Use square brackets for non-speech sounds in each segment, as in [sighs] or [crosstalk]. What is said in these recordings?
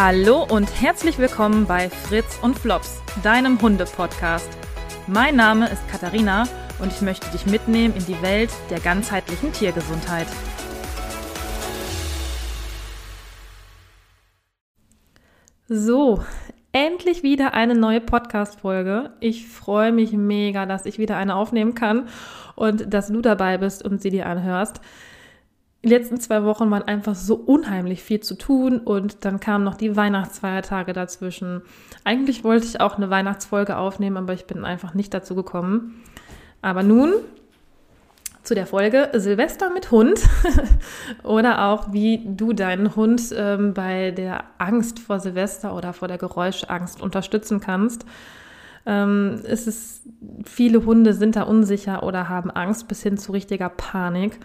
Hallo und herzlich willkommen bei Fritz und Flops, deinem Hunde-Podcast. Mein Name ist Katharina und ich möchte dich mitnehmen in die Welt der ganzheitlichen Tiergesundheit. So, endlich wieder eine neue Podcast-Folge. Ich freue mich mega, dass ich wieder eine aufnehmen kann und dass du dabei bist und sie dir anhörst. Die letzten zwei Wochen waren einfach so unheimlich viel zu tun und dann kamen noch die Weihnachtsfeiertage dazwischen. Eigentlich wollte ich auch eine Weihnachtsfolge aufnehmen, aber ich bin einfach nicht dazu gekommen. Aber nun zu der Folge Silvester mit Hund [laughs] oder auch wie du deinen Hund ähm, bei der Angst vor Silvester oder vor der Geräuschangst unterstützen kannst. Ähm, es ist, viele Hunde sind da unsicher oder haben Angst bis hin zu richtiger Panik.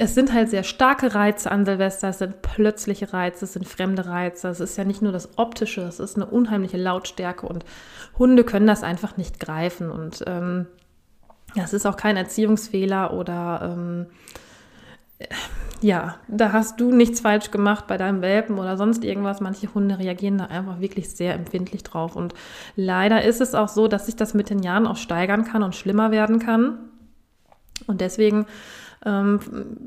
Es sind halt sehr starke Reize an Silvester, es sind plötzliche Reize, es sind fremde Reize. Es ist ja nicht nur das Optische, es ist eine unheimliche Lautstärke und Hunde können das einfach nicht greifen und ähm, das ist auch kein Erziehungsfehler oder ähm, ja, da hast du nichts falsch gemacht bei deinem Welpen oder sonst irgendwas. Manche Hunde reagieren da einfach wirklich sehr empfindlich drauf. Und leider ist es auch so, dass sich das mit den Jahren auch steigern kann und schlimmer werden kann. Und deswegen ähm,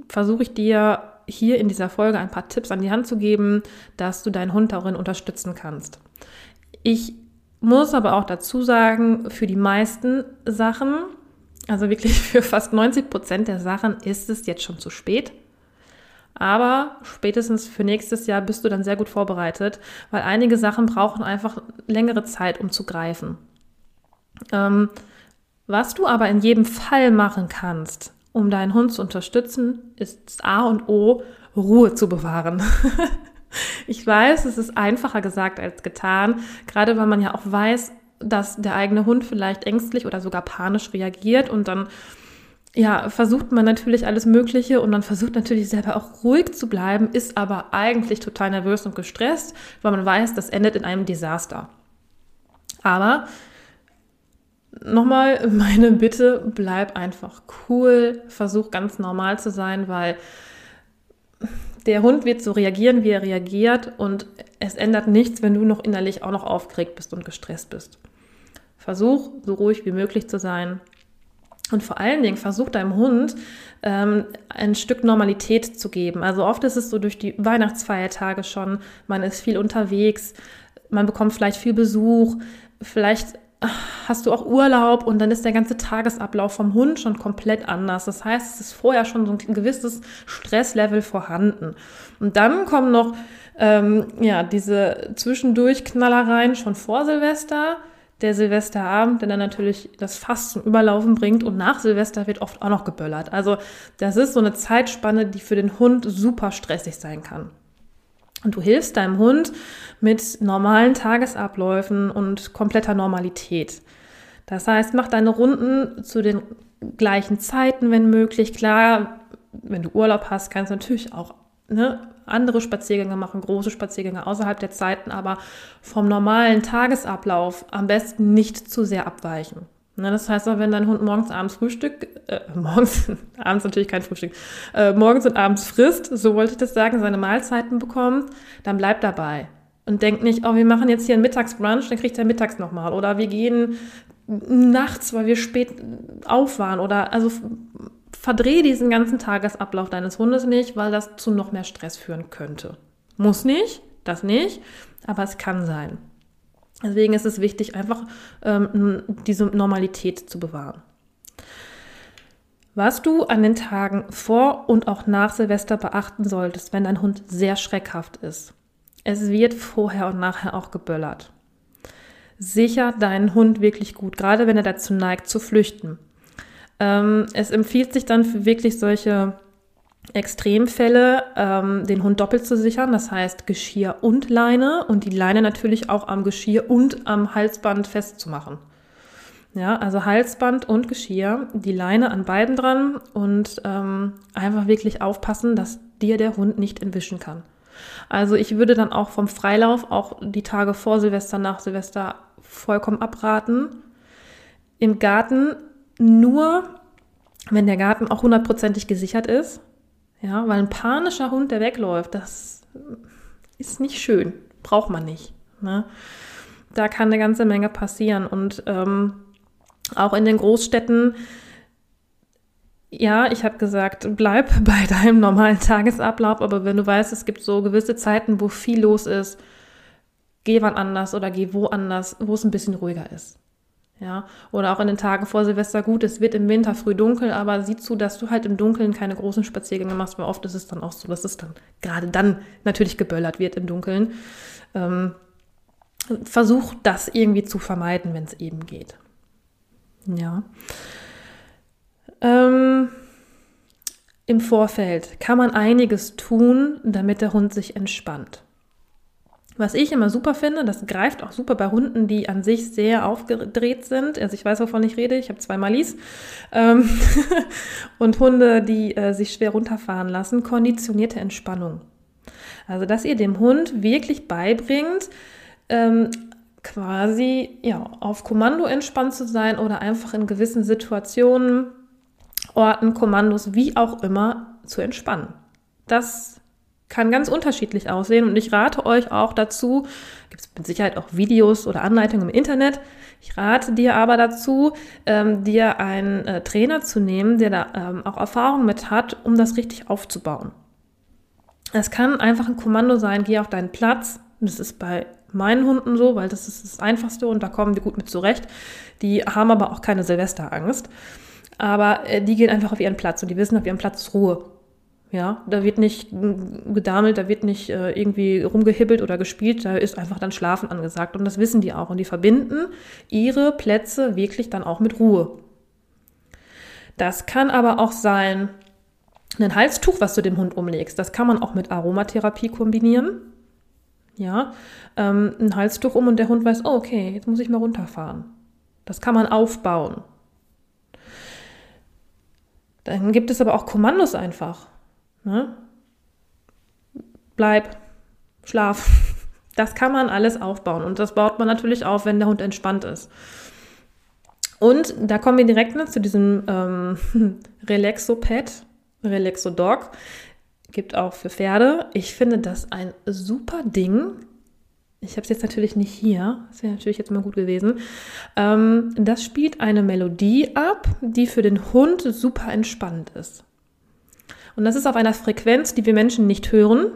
versuche ich dir hier in dieser Folge ein paar Tipps an die Hand zu geben, dass du deinen Hund darin unterstützen kannst. Ich muss aber auch dazu sagen, für die meisten Sachen also wirklich [laughs] für fast 90 Prozent der Sachen ist es jetzt schon zu spät. Aber spätestens für nächstes Jahr bist du dann sehr gut vorbereitet, weil einige Sachen brauchen einfach längere Zeit, um zu greifen. Ähm, was du aber in jedem Fall machen kannst, um deinen Hund zu unterstützen, ist A und O, Ruhe zu bewahren. [laughs] ich weiß, es ist einfacher gesagt als getan, gerade weil man ja auch weiß, dass der eigene Hund vielleicht ängstlich oder sogar panisch reagiert und dann ja, versucht man natürlich alles Mögliche und man versucht natürlich selber auch ruhig zu bleiben, ist aber eigentlich total nervös und gestresst, weil man weiß, das endet in einem Desaster. Aber nochmal meine Bitte, bleib einfach cool, versuch ganz normal zu sein, weil der Hund wird so reagieren, wie er reagiert und es ändert nichts, wenn du noch innerlich auch noch aufgeregt bist und gestresst bist. Versuch, so ruhig wie möglich zu sein. Und vor allen Dingen versuch deinem Hund ähm, ein Stück Normalität zu geben. Also oft ist es so durch die Weihnachtsfeiertage schon, man ist viel unterwegs, man bekommt vielleicht viel Besuch, vielleicht hast du auch Urlaub und dann ist der ganze Tagesablauf vom Hund schon komplett anders. Das heißt, es ist vorher schon so ein gewisses Stresslevel vorhanden. Und dann kommen noch ähm, ja diese Zwischendurch-Knallereien schon vor Silvester der Silvesterabend, der dann natürlich das Fass zum Überlaufen bringt und nach Silvester wird oft auch noch geböllert. Also das ist so eine Zeitspanne, die für den Hund super stressig sein kann. Und du hilfst deinem Hund mit normalen Tagesabläufen und kompletter Normalität. Das heißt, mach deine Runden zu den gleichen Zeiten, wenn möglich. Klar, wenn du Urlaub hast, kannst du natürlich auch ne, andere Spaziergänge machen, große Spaziergänge außerhalb der Zeiten, aber vom normalen Tagesablauf am besten nicht zu sehr abweichen. Ne, das heißt auch, wenn dein Hund morgens, abends Frühstück, äh, morgens, [laughs] abends natürlich kein Frühstück, äh, morgens und abends frisst, so wollte ich das sagen, seine Mahlzeiten bekommt, dann bleib dabei. Und denk nicht, oh, wir machen jetzt hier einen Mittagsbrunch, dann kriegt er mittags nochmal. Oder wir gehen nachts, weil wir spät auf waren. Oder also verdreh diesen ganzen Tagesablauf deines Hundes nicht, weil das zu noch mehr Stress führen könnte. Muss nicht, das nicht, aber es kann sein. Deswegen ist es wichtig, einfach ähm, diese Normalität zu bewahren. Was du an den Tagen vor und auch nach Silvester beachten solltest, wenn dein Hund sehr schreckhaft ist. Es wird vorher und nachher auch geböllert. Sicher deinen Hund wirklich gut, gerade wenn er dazu neigt zu flüchten. Ähm, es empfiehlt sich dann für wirklich solche Extremfälle, ähm, den Hund doppelt zu sichern, das heißt Geschirr und Leine und die Leine natürlich auch am Geschirr und am Halsband festzumachen. Ja, also Halsband und Geschirr, die Leine an beiden dran und ähm, einfach wirklich aufpassen, dass dir der Hund nicht entwischen kann. Also ich würde dann auch vom Freilauf, auch die Tage vor Silvester, nach Silvester vollkommen abraten. Im Garten nur, wenn der Garten auch hundertprozentig gesichert ist. Ja, weil ein panischer Hund, der wegläuft, das ist nicht schön braucht man nicht. Ne? Da kann eine ganze Menge passieren. Und ähm, auch in den Großstädten, ja, ich habe gesagt, bleib [laughs] bei deinem normalen Tagesablauf, aber wenn du weißt, es gibt so gewisse Zeiten, wo viel los ist, geh wann anders oder geh woanders, wo es ein bisschen ruhiger ist. Ja, oder auch in den Tagen vor Silvester gut, es wird im Winter früh dunkel, aber sieh zu, dass du halt im Dunkeln keine großen Spaziergänge machst, weil oft ist es dann auch so, dass es dann gerade dann natürlich geböllert wird im Dunkeln. Ähm, versuch das irgendwie zu vermeiden, wenn es eben geht. Ja. Ähm, Im Vorfeld kann man einiges tun, damit der Hund sich entspannt. Was ich immer super finde, das greift auch super bei Hunden, die an sich sehr aufgedreht sind. Also ich weiß, wovon ich rede, ich habe zwei Malis. Ähm [laughs] und Hunde, die äh, sich schwer runterfahren lassen, konditionierte Entspannung. Also dass ihr dem Hund wirklich beibringt, ähm, quasi ja, auf Kommando entspannt zu sein oder einfach in gewissen Situationen, Orten, Kommandos, wie auch immer, zu entspannen. Das kann ganz unterschiedlich aussehen und ich rate euch auch dazu, gibt es mit Sicherheit auch Videos oder Anleitungen im Internet, ich rate dir aber dazu, ähm, dir einen äh, Trainer zu nehmen, der da ähm, auch Erfahrung mit hat, um das richtig aufzubauen. Es kann einfach ein Kommando sein, geh auf deinen Platz. Das ist bei meinen Hunden so, weil das ist das Einfachste und da kommen wir gut mit zurecht. Die haben aber auch keine Silvesterangst. Aber äh, die gehen einfach auf ihren Platz und die wissen, auf ihrem Platz ist Ruhe. Ja, da wird nicht gedamelt, da wird nicht äh, irgendwie rumgehibbelt oder gespielt, da ist einfach dann Schlafen angesagt. Und das wissen die auch. Und die verbinden ihre Plätze wirklich dann auch mit Ruhe. Das kann aber auch sein, ein Halstuch, was du dem Hund umlegst. Das kann man auch mit Aromatherapie kombinieren. Ja, ähm, ein Halstuch um und der Hund weiß, oh, okay, jetzt muss ich mal runterfahren. Das kann man aufbauen. Dann gibt es aber auch Kommandos einfach. Ne? Bleib, schlaf. [laughs] Das kann man alles aufbauen und das baut man natürlich auf, wenn der Hund entspannt ist. Und da kommen wir direkt ne, zu diesem ähm, [laughs] Relaxo-Dog. Gibt auch für Pferde. Ich finde das ein super Ding. Ich habe es jetzt natürlich nicht hier. Das wäre natürlich jetzt mal gut gewesen. Ähm, das spielt eine Melodie ab, die für den Hund super entspannt ist. Und das ist auf einer Frequenz, die wir Menschen nicht hören.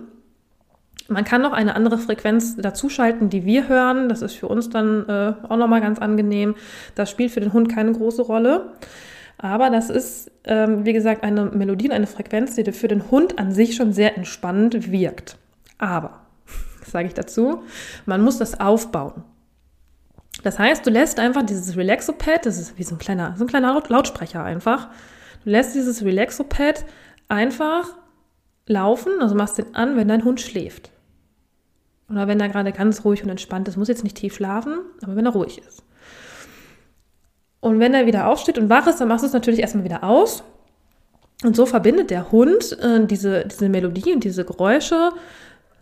Man kann noch eine andere Frequenz dazuschalten, die wir hören. Das ist für uns dann äh, auch nochmal ganz angenehm. Das spielt für den Hund keine große Rolle. Aber das ist, ähm, wie gesagt, eine Melodie, eine Frequenz, die für den Hund an sich schon sehr entspannend wirkt. Aber, sage ich dazu, man muss das aufbauen. Das heißt, du lässt einfach dieses Relaxopad, das ist wie so ein kleiner, so ein kleiner Lautsprecher einfach. Du lässt dieses Relaxopad einfach laufen, also machst den an, wenn dein Hund schläft. Oder wenn er gerade ganz ruhig und entspannt ist, muss jetzt nicht tief schlafen, aber wenn er ruhig ist. Und wenn er wieder aufsteht und wach ist, dann machst du es natürlich erstmal wieder aus. Und so verbindet der Hund äh, diese, diese Melodie und diese Geräusche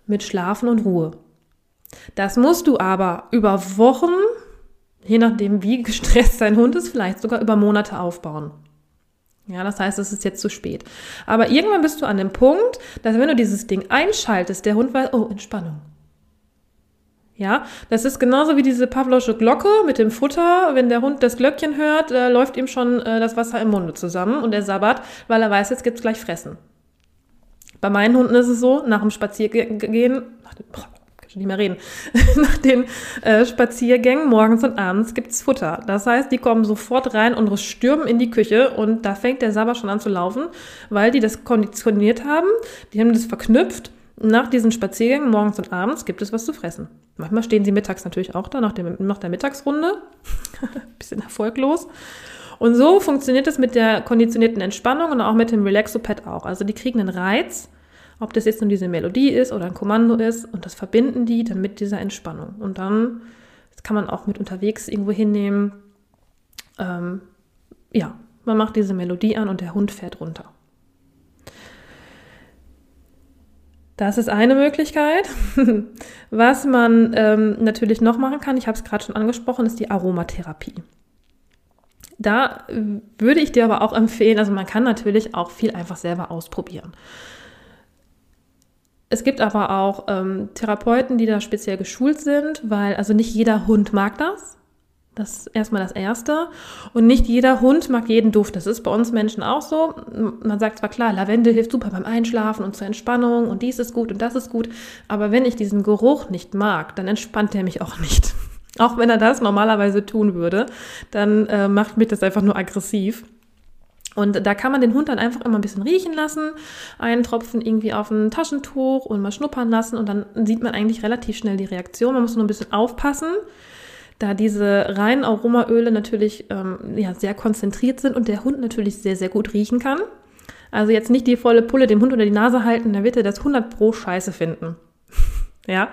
mit Schlafen und Ruhe. Das musst du aber über Wochen, je nachdem wie gestresst dein Hund ist, vielleicht sogar über Monate aufbauen. Ja, das heißt, es ist jetzt zu spät. Aber irgendwann bist du an dem Punkt, dass wenn du dieses Ding einschaltest, der Hund weiß, oh, Entspannung. Ja, das ist genauso wie diese Pavlosche Glocke mit dem Futter. Wenn der Hund das Glöckchen hört, äh, läuft ihm schon äh, das Wasser im Munde zusammen und er sabbert, weil er weiß, jetzt gibt's gleich Fressen. Bei meinen Hunden ist es so, nach dem Spaziergehen, nach dem, boah, kann schon nicht mehr reden, [laughs] nach den äh, Spaziergängen morgens und abends gibt's Futter. Das heißt, die kommen sofort rein und stürmen in die Küche und da fängt der Sabber schon an zu laufen, weil die das konditioniert haben, die haben das verknüpft nach diesen Spaziergängen morgens und abends gibt es was zu fressen. Manchmal stehen sie mittags natürlich auch da, nach, dem, nach der Mittagsrunde. [laughs] Bisschen erfolglos. Und so funktioniert es mit der konditionierten Entspannung und auch mit dem Relaxopad auch. Also die kriegen einen Reiz, ob das jetzt nur diese Melodie ist oder ein Kommando ist, und das verbinden die dann mit dieser Entspannung. Und dann das kann man auch mit unterwegs irgendwo hinnehmen. Ähm, ja, man macht diese Melodie an und der Hund fährt runter. Das ist eine Möglichkeit. [laughs] Was man ähm, natürlich noch machen kann, ich habe es gerade schon angesprochen, ist die Aromatherapie. Da äh, würde ich dir aber auch empfehlen, also man kann natürlich auch viel einfach selber ausprobieren. Es gibt aber auch ähm, Therapeuten, die da speziell geschult sind, weil also nicht jeder Hund mag das. Das ist erstmal das Erste. Und nicht jeder Hund mag jeden Duft. Das ist bei uns Menschen auch so. Man sagt zwar klar, Lavendel hilft super beim Einschlafen und zur Entspannung und dies ist gut und das ist gut. Aber wenn ich diesen Geruch nicht mag, dann entspannt er mich auch nicht. [laughs] Auch wenn er das normalerweise tun würde, dann äh, macht mich das einfach nur aggressiv. Und da kann man den Hund dann einfach immer ein bisschen riechen lassen, einen Tropfen irgendwie auf ein Taschentuch und mal schnuppern lassen und dann sieht man eigentlich relativ schnell die Reaktion. Man muss nur ein bisschen aufpassen, da diese reinen Aromaöle natürlich ähm, ja, sehr konzentriert sind und der Hund natürlich sehr, sehr gut riechen kann. Also jetzt nicht die volle Pulle dem Hund unter die Nase halten, dann wird er das 100 pro Scheiße finden. [laughs] ja,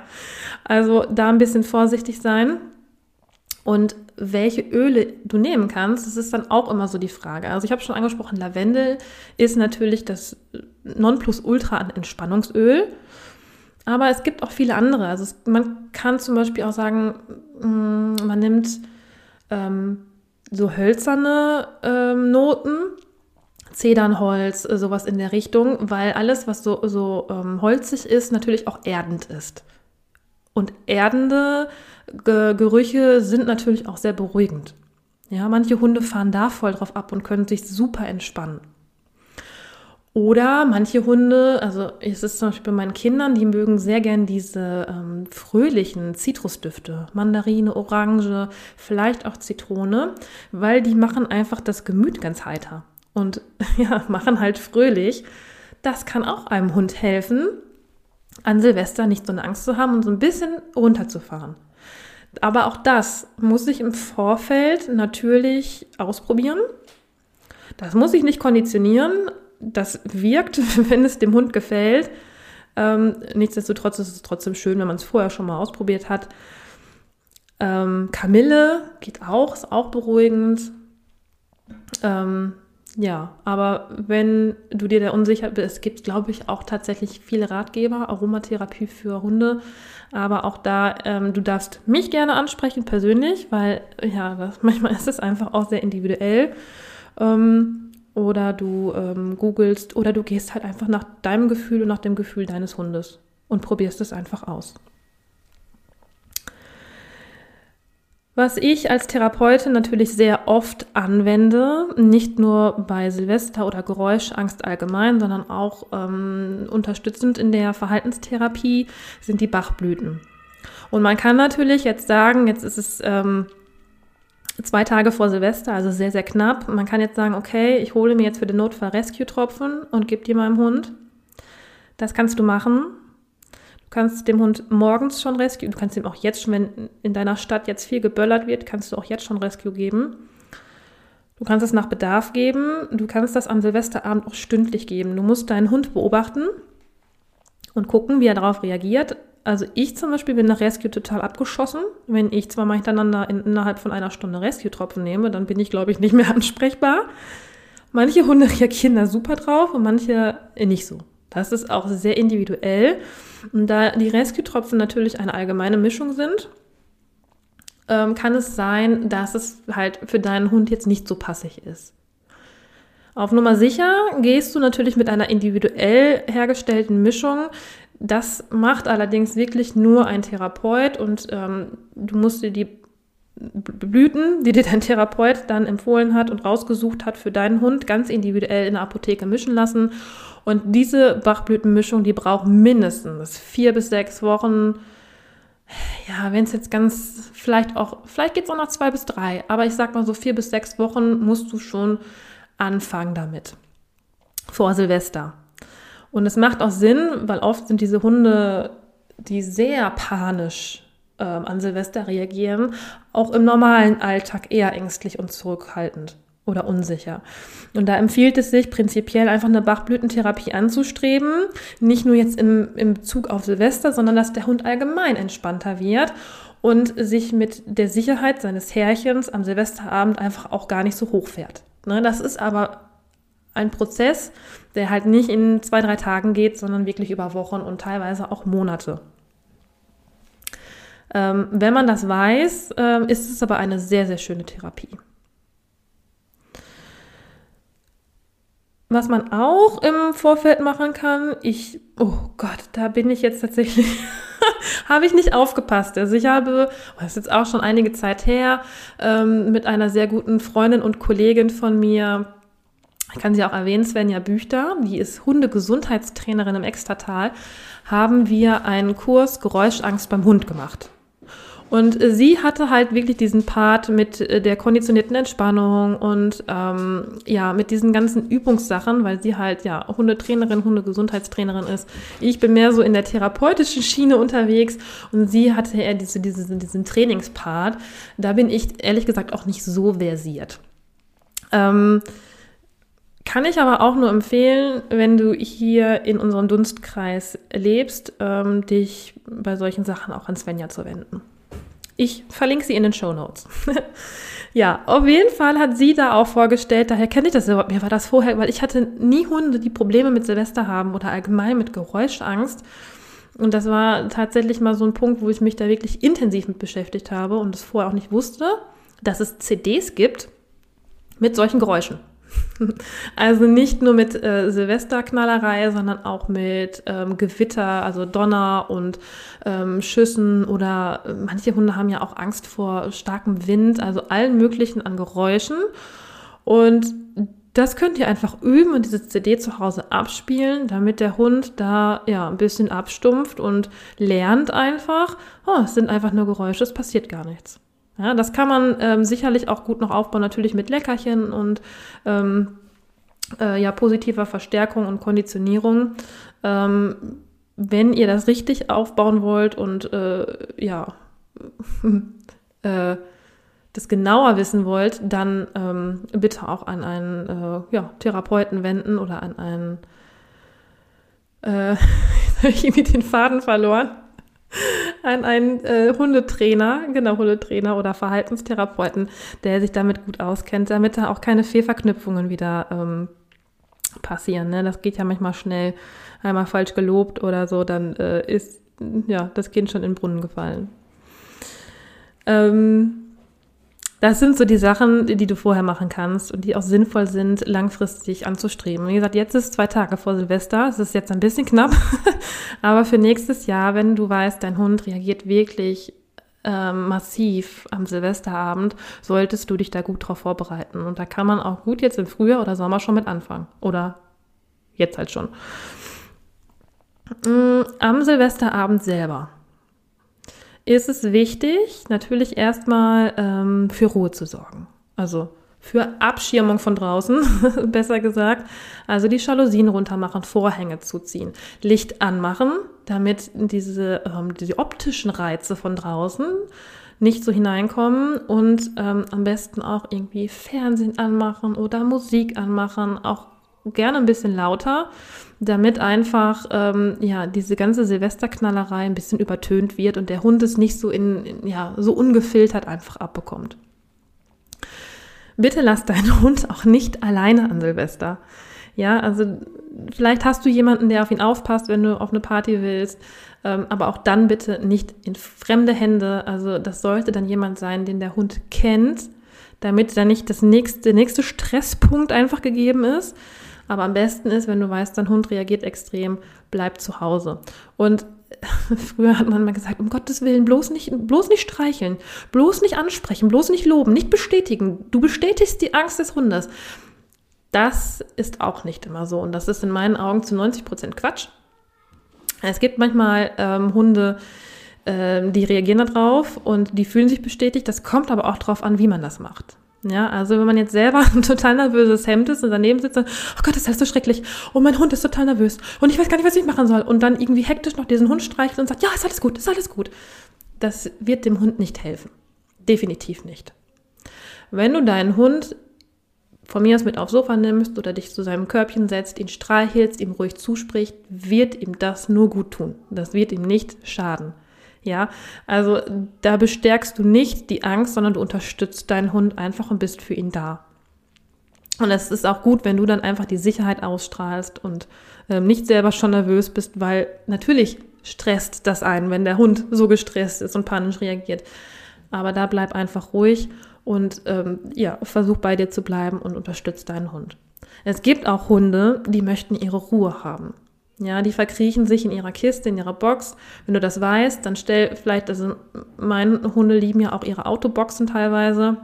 also da ein bisschen vorsichtig sein. Und welche Öle du nehmen kannst, das ist dann auch immer so die Frage. Also ich habe schon angesprochen, Lavendel ist natürlich das Nonplusultra an Entspannungsöl. Aber es gibt auch viele andere. Also es, man kann zum Beispiel auch sagen, mm, man nimmt ähm, so hölzerne ähm, Noten, Zedernholz, äh, sowas in der Richtung, weil alles, was so, so ähm, holzig ist, natürlich auch erdend ist. Und erdende Ge Gerüche sind natürlich auch sehr beruhigend. Ja, manche Hunde fahren da voll drauf ab und können sich super entspannen. Oder manche Hunde, also es ist zum Beispiel bei meinen Kindern, die mögen sehr gern diese ähm, fröhlichen Zitrusdüfte, Mandarine, Orange, vielleicht auch Zitrone, weil die machen einfach das Gemüt ganz heiter und [laughs] ja, machen halt fröhlich. Das kann auch einem Hund helfen, an Silvester nicht so eine Angst zu haben und so ein bisschen runterzufahren. Aber auch das muss ich im Vorfeld natürlich ausprobieren. Das muss ich nicht konditionieren. Das wirkt, [laughs] wenn es dem Hund gefällt. Ähm, nichtsdestotrotz ist es trotzdem schön, wenn man es vorher schon mal ausprobiert hat. Ähm, Kamille geht auch, ist auch beruhigend. Ähm, ja, aber wenn du dir da unsicher bist, es gibt, glaube ich, auch tatsächlich viele Ratgeber, Aromatherapie für Hunde. Aber auch da, ähm, du darfst mich gerne ansprechen persönlich, weil ja, das, [laughs] manchmal ist es einfach auch sehr individuell. Ähm, oder du ähm, googelst oder du gehst halt einfach nach deinem Gefühl und nach dem Gefühl deines Hundes und probierst es einfach aus. Was ich als Therapeutin natürlich sehr oft anwende, nicht nur bei Silvester oder Geräuschangst allgemein, sondern auch ähm, unterstützend in der Verhaltenstherapie, sind die Bachblüten. Und man kann natürlich jetzt sagen, jetzt ist es ähm, zwei Tage vor Silvester, also sehr, sehr knapp. Man kann jetzt sagen, okay, ich hole mir jetzt für den Notfall Rescue-Tropfen und gebe die meinem Hund. Das kannst du machen kannst dem Hund morgens schon Rescue, du kannst ihm auch jetzt schon, wenn in deiner Stadt jetzt viel geböllert wird, kannst du auch jetzt schon Rescue geben. Du kannst es nach Bedarf geben. Du kannst das am Silvesterabend auch stündlich geben. Du musst deinen Hund beobachten und gucken, wie er darauf reagiert. Also ich zum Beispiel bin nach Rescue total abgeschossen. Wenn ich zweimal hintereinander in, innerhalb von einer Stunde Rescue-Tropfen nehme, dann bin ich, glaube ich, nicht mehr [laughs] ansprechbar. Manche Hunde [laughs] reagieren da super drauf und manche nicht so. Das ist auch sehr individuell. Und da die Rescue-Tropfen natürlich eine allgemeine Mischung sind, ähm, kann es sein, dass es halt für deinen Hund jetzt nicht so passig ist. Auf Nummer sicher gehst du natürlich mit einer individuell hergestellten Mischung. Das macht allerdings wirklich nur ein Therapeut und ähm, du musst dir die Blüten, die dir dein Therapeut dann empfohlen hat und rausgesucht hat für deinen Hund, ganz individuell in der Apotheke mischen lassen. Und diese Bachblütenmischung, die braucht mindestens vier bis sechs Wochen. Ja, wenn es jetzt ganz, vielleicht auch, vielleicht geht es auch noch zwei bis drei, aber ich sag mal so vier bis sechs Wochen musst du schon anfangen damit. Vor Silvester. Und es macht auch Sinn, weil oft sind diese Hunde, die sehr panisch äh, an Silvester reagieren, auch im normalen Alltag eher ängstlich und zurückhaltend oder unsicher. Und da empfiehlt es sich prinzipiell einfach eine Bachblütentherapie anzustreben. Nicht nur jetzt im, im Bezug auf Silvester, sondern dass der Hund allgemein entspannter wird und sich mit der Sicherheit seines Herrchens am Silvesterabend einfach auch gar nicht so hochfährt. Ne, das ist aber ein Prozess, der halt nicht in zwei, drei Tagen geht, sondern wirklich über Wochen und teilweise auch Monate. Ähm, wenn man das weiß, äh, ist es aber eine sehr, sehr schöne Therapie. was man auch im Vorfeld machen kann, ich, oh Gott, da bin ich jetzt tatsächlich, [laughs] habe ich nicht aufgepasst. Also ich habe, oh, das ist jetzt auch schon einige Zeit her, ähm, mit einer sehr guten Freundin und Kollegin von mir, ich kann sie auch erwähnen, Svenja Büchter, die ist Hundegesundheitstrainerin im Extratal, haben wir einen Kurs Geräuschangst beim Hund gemacht. Und äh, sie hatte halt wirklich diesen Part mit äh, der konditionierten Entspannung und ähm, ja, mit diesen ganzen Übungssachen, weil sie halt ja Hundetrainerin, Hundegesundheitstrainerin ist. Ich bin mehr so in der therapeutischen Schiene unterwegs und sie hatte eher diese, diese, diesen Trainingspart. Da bin ich ehrlich gesagt auch nicht so versiert. Ähm, kann ich aber auch nur empfehlen, wenn du hier in unserem Dunstkreis lebst, ähm, dich bei solchen Sachen auch an Svenja zu wenden. Ich verlinke sie in den Show Notes. [laughs] ja, auf jeden Fall hat sie da auch vorgestellt, daher kenne ich das überhaupt, mir war das vorher, weil ich hatte nie Hunde, die Probleme mit Silvester haben oder allgemein mit Geräuschangst. Und das war tatsächlich mal so ein Punkt, wo ich mich da wirklich intensiv mit beschäftigt habe und es vorher auch nicht wusste, dass es CDs gibt mit solchen Geräuschen. [laughs] Also nicht nur mit äh, Silvesterknallerei, sondern auch mit ähm, Gewitter, also Donner und ähm, Schüssen oder äh, manche Hunde haben ja auch Angst vor starkem Wind, also allen möglichen an Geräuschen. Und das könnt ihr einfach üben und diese CD zu Hause abspielen, damit der Hund da ja ein bisschen abstumpft und lernt einfach, oh, es sind einfach nur Geräusche, es passiert gar nichts. Ja, das kann man ähm, sicherlich auch gut noch aufbauen, natürlich mit Leckerchen und ähm, äh, ja, positiver Verstärkung und Konditionierung. Ähm, wenn ihr das richtig aufbauen wollt und äh, ja, [laughs] äh, das genauer wissen wollt, dann ähm, bitte auch an einen äh, ja, Therapeuten wenden oder an einen, äh, habe [laughs] ich irgendwie den Faden verloren an einen äh, Hundetrainer, genau Hundetrainer oder Verhaltenstherapeuten, der sich damit gut auskennt, damit da auch keine Fehlverknüpfungen wieder ähm, passieren. Ne? Das geht ja manchmal schnell, einmal falsch gelobt oder so, dann äh, ist ja das Kind schon in den Brunnen gefallen. Ähm, das sind so die Sachen, die du vorher machen kannst und die auch sinnvoll sind, langfristig anzustreben. wie gesagt, jetzt ist zwei Tage vor Silvester. Es ist jetzt ein bisschen knapp. [laughs] Aber für nächstes Jahr, wenn du weißt, dein Hund reagiert wirklich ähm, massiv am Silvesterabend, solltest du dich da gut drauf vorbereiten. Und da kann man auch gut jetzt im Frühjahr oder Sommer schon mit anfangen. Oder jetzt halt schon. Mm, am Silvesterabend selber ist es wichtig, natürlich erstmal ähm, für Ruhe zu sorgen. Also für Abschirmung von draußen, [laughs] besser gesagt. Also die Jalousien runtermachen, Vorhänge zuziehen, Licht anmachen, damit diese, ähm, diese optischen Reize von draußen nicht so hineinkommen und ähm, am besten auch irgendwie Fernsehen anmachen oder Musik anmachen, auch gerne ein bisschen lauter, damit einfach ähm, ja diese ganze Silvesterknallerei ein bisschen übertönt wird und der Hund es nicht so in, in ja so ungefiltert einfach abbekommt. Bitte lass deinen [laughs] Hund auch nicht alleine an Silvester. Ja, also vielleicht hast du jemanden, der auf ihn aufpasst, wenn du auf eine Party willst, ähm, aber auch dann bitte nicht in fremde Hände. Also das sollte dann jemand sein, den der Hund kennt, damit dann nicht das nächste, der nächste Stresspunkt einfach gegeben ist. Aber am besten ist, wenn du weißt, dein Hund reagiert extrem, bleib zu Hause. Und [laughs] früher hat man mal gesagt, um Gottes Willen, bloß nicht, bloß nicht streicheln, bloß nicht ansprechen, bloß nicht loben, nicht bestätigen. Du bestätigst die Angst des Hundes. Das ist auch nicht immer so. Und das ist in meinen Augen zu 90 Prozent Quatsch. Es gibt manchmal ähm, Hunde, ähm, die reagieren darauf und die fühlen sich bestätigt. Das kommt aber auch darauf an, wie man das macht. Ja, also wenn man jetzt selber [laughs] ein total nervöses Hemd ist und daneben sitzt und, oh Gott, das ist alles so schrecklich. Oh, mein Hund ist total nervös. Und ich weiß gar nicht, was ich machen soll. Und dann irgendwie hektisch noch diesen Hund streichelt und sagt, ja, ist alles gut, ist alles gut. Das wird dem Hund nicht helfen. Definitiv nicht. Wenn du deinen Hund von mir aus mit aufs Sofa nimmst oder dich zu seinem Körbchen setzt, ihn streichelst, ihm ruhig zuspricht, wird ihm das nur gut tun. Das wird ihm nicht schaden. Ja, also da bestärkst du nicht die Angst, sondern du unterstützt deinen Hund einfach und bist für ihn da. Und es ist auch gut, wenn du dann einfach die Sicherheit ausstrahlst und ähm, nicht selber schon nervös bist, weil natürlich stresst das einen, wenn der Hund so gestresst ist und panisch reagiert. Aber da bleib einfach ruhig und ähm, ja, versuch bei dir zu bleiben und unterstützt deinen Hund. Es gibt auch Hunde, die möchten ihre Ruhe haben. Ja, die verkriechen sich in ihrer Kiste, in ihrer Box. Wenn du das weißt, dann stell vielleicht, also meine Hunde lieben ja auch ihre Autoboxen teilweise.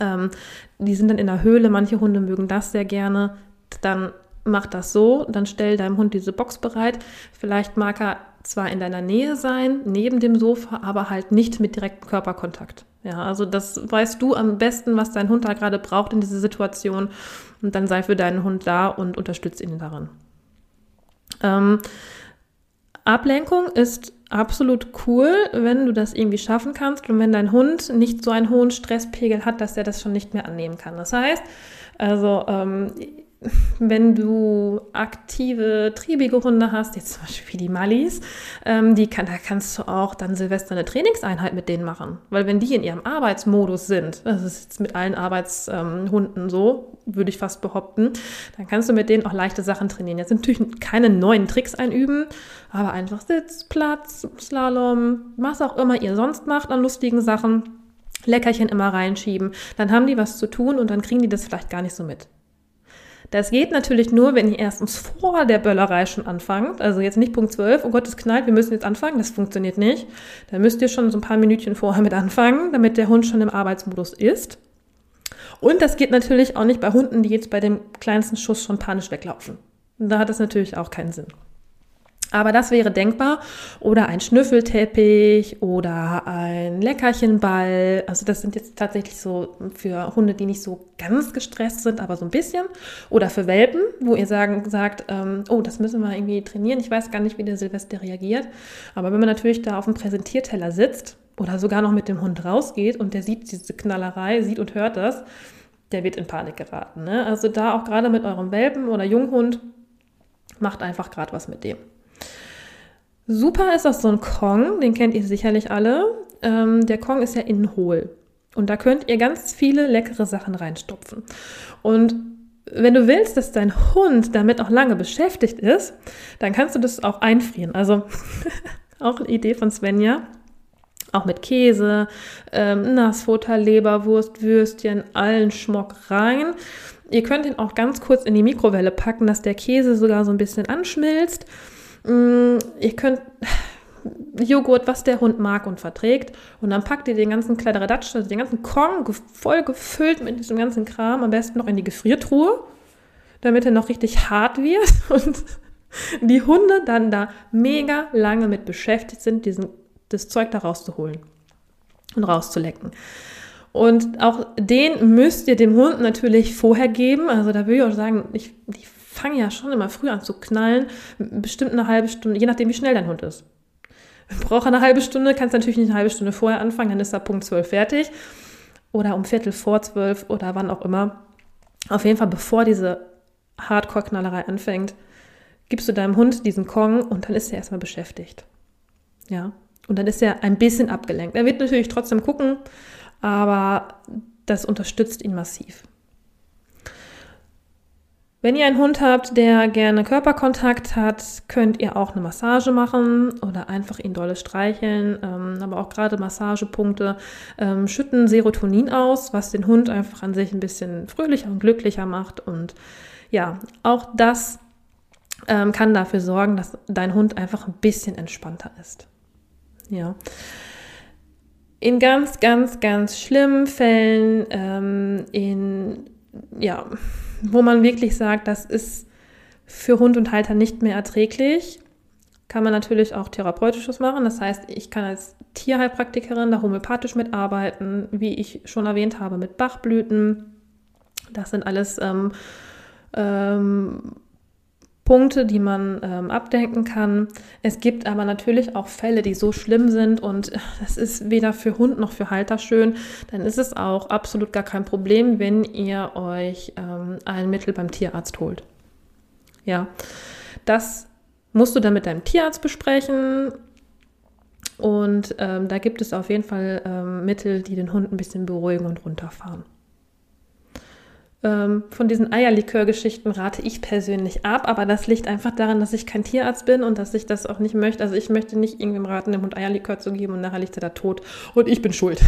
Ähm, die sind dann in der Höhle, manche Hunde mögen das sehr gerne. Dann mach das so, dann stell deinem Hund diese Box bereit. Vielleicht mag er zwar in deiner Nähe sein, neben dem Sofa, aber halt nicht mit direktem Körperkontakt. Ja, also das weißt du am besten, was dein Hund da gerade braucht in dieser Situation. Und dann sei für deinen Hund da und unterstütze ihn darin. Ähm, Ablenkung ist absolut cool, wenn du das irgendwie schaffen kannst und wenn dein Hund nicht so einen hohen Stresspegel hat, dass er das schon nicht mehr annehmen kann. Das heißt, also ähm, wenn du aktive, triebige Hunde hast, jetzt zum Beispiel wie die Mallis, ähm, die kann, da kannst du auch dann Silvester eine Trainingseinheit mit denen machen. Weil wenn die in ihrem Arbeitsmodus sind, das ist jetzt mit allen Arbeitshunden so, würde ich fast behaupten, dann kannst du mit denen auch leichte Sachen trainieren. Jetzt natürlich keine neuen Tricks einüben, aber einfach Sitz, Platz, Slalom, was auch immer ihr sonst macht an lustigen Sachen. Leckerchen immer reinschieben, dann haben die was zu tun und dann kriegen die das vielleicht gar nicht so mit. Das geht natürlich nur, wenn ihr erstens vor der Böllerei schon anfangt. Also jetzt nicht Punkt 12, oh Gott, es knallt, wir müssen jetzt anfangen. Das funktioniert nicht. Da müsst ihr schon so ein paar Minütchen vorher mit anfangen, damit der Hund schon im Arbeitsmodus ist. Und das geht natürlich auch nicht bei Hunden, die jetzt bei dem kleinsten Schuss schon panisch weglaufen. Da hat das natürlich auch keinen Sinn. Aber das wäre denkbar. Oder ein Schnüffelteppich oder ein Leckerchenball. Also das sind jetzt tatsächlich so für Hunde, die nicht so ganz gestresst sind, aber so ein bisschen. Oder für Welpen, wo ihr sagen, sagt, ähm, oh, das müssen wir irgendwie trainieren. Ich weiß gar nicht, wie der Silvester reagiert. Aber wenn man natürlich da auf dem Präsentierteller sitzt oder sogar noch mit dem Hund rausgeht und der sieht diese Knallerei, sieht und hört das, der wird in Panik geraten. Ne? Also da auch gerade mit eurem Welpen oder Junghund, macht einfach gerade was mit dem. Super ist auch so ein Kong, den kennt ihr sicherlich alle. Ähm, der Kong ist ja innen hohl. Und da könnt ihr ganz viele leckere Sachen reinstopfen. Und wenn du willst, dass dein Hund damit auch lange beschäftigt ist, dann kannst du das auch einfrieren. Also [laughs] auch eine Idee von Svenja. Auch mit Käse, ähm, Nassfutter, Leberwurst, Würstchen, allen Schmock rein. Ihr könnt ihn auch ganz kurz in die Mikrowelle packen, dass der Käse sogar so ein bisschen anschmilzt. Mm, ihr könnt [sighs] Joghurt, was der Hund mag und verträgt. Und dann packt ihr den ganzen Kleideradatsch, also den ganzen Kong voll gefüllt mit diesem ganzen Kram, am besten noch in die Gefriertruhe, damit er noch richtig hart wird [laughs] und die Hunde dann da mega lange mit beschäftigt sind, diesen, das Zeug da rauszuholen und rauszulecken. Und auch den müsst ihr dem Hund natürlich vorher geben. Also da würde ich auch sagen, ich, ich fange ja schon immer früh an zu knallen, bestimmt eine halbe Stunde, je nachdem, wie schnell dein Hund ist. Braucht eine halbe Stunde, kannst natürlich nicht eine halbe Stunde vorher anfangen, dann ist er Punkt 12 fertig. Oder um Viertel vor zwölf oder wann auch immer. Auf jeden Fall, bevor diese Hardcore-Knallerei anfängt, gibst du deinem Hund diesen Kong und dann ist er erstmal beschäftigt. Ja. Und dann ist er ein bisschen abgelenkt. Er wird natürlich trotzdem gucken, aber das unterstützt ihn massiv. Wenn ihr einen Hund habt, der gerne Körperkontakt hat, könnt ihr auch eine Massage machen oder einfach ihn dolle streicheln. Ähm, aber auch gerade Massagepunkte ähm, schütten Serotonin aus, was den Hund einfach an sich ein bisschen fröhlicher und glücklicher macht. Und ja, auch das ähm, kann dafür sorgen, dass dein Hund einfach ein bisschen entspannter ist. Ja. In ganz, ganz, ganz schlimmen Fällen, in ja, wo man wirklich sagt, das ist für Hund und Halter nicht mehr erträglich, kann man natürlich auch therapeutisches machen. Das heißt, ich kann als Tierheilpraktikerin da homöopathisch mitarbeiten, wie ich schon erwähnt habe, mit Bachblüten. Das sind alles ähm, ähm, Punkte, die man ähm, abdenken kann. Es gibt aber natürlich auch Fälle, die so schlimm sind und [laughs] das ist weder für Hund noch für Halter schön. Dann ist es auch absolut gar kein Problem, wenn ihr euch ähm, ein Mittel beim Tierarzt holt. Ja, das musst du dann mit deinem Tierarzt besprechen. Und ähm, da gibt es auf jeden Fall ähm, Mittel, die den Hund ein bisschen beruhigen und runterfahren. Ähm, von diesen Eierlikör-Geschichten rate ich persönlich ab, aber das liegt einfach daran, dass ich kein Tierarzt bin und dass ich das auch nicht möchte. Also ich möchte nicht irgendwem raten, dem Hund Eierlikör zu geben und nachher liegt er da tot und ich bin schuld.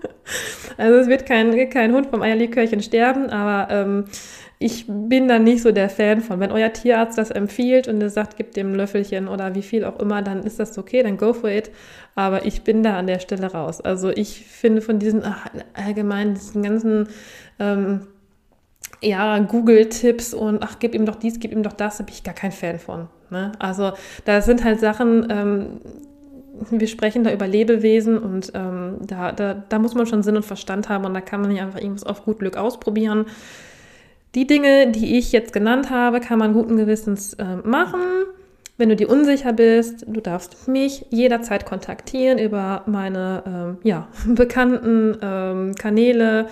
[laughs] also es wird kein, kein Hund vom Eierlikörchen sterben, aber ähm, ich bin da nicht so der Fan von. Wenn euer Tierarzt das empfiehlt und er sagt, gebt dem ein Löffelchen oder wie viel auch immer, dann ist das okay, dann go for it. Aber ich bin da an der Stelle raus. Also ich finde von diesen ach, allgemein, diesen ganzen ähm, ja, Google-Tipps und ach, gib ihm doch dies, gib ihm doch das, da bin ich gar kein Fan von. Ne? Also da sind halt Sachen, ähm, wir sprechen da über Lebewesen und ähm, da, da, da muss man schon Sinn und Verstand haben und da kann man nicht einfach irgendwas auf gut Glück ausprobieren. Die Dinge, die ich jetzt genannt habe, kann man guten Gewissens äh, machen. Wenn du dir unsicher bist, du darfst mich jederzeit kontaktieren über meine ähm, ja, [laughs] bekannten ähm, Kanäle,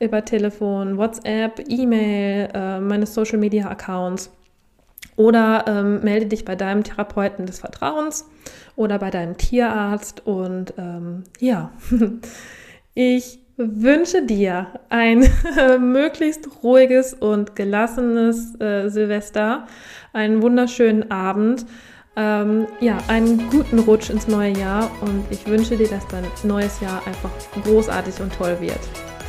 über Telefon, WhatsApp, E-Mail, äh, meine Social Media Accounts. Oder ähm, melde dich bei deinem Therapeuten des Vertrauens oder bei deinem Tierarzt. Und ähm, ja, [laughs] ich wünsche dir ein [laughs] möglichst ruhiges und gelassenes äh, Silvester, einen wunderschönen Abend. Ähm, ja, einen guten Rutsch ins neue Jahr und ich wünsche dir, dass dein neues Jahr einfach großartig und toll wird.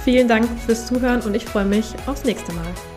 Vielen Dank fürs Zuhören und ich freue mich aufs nächste Mal.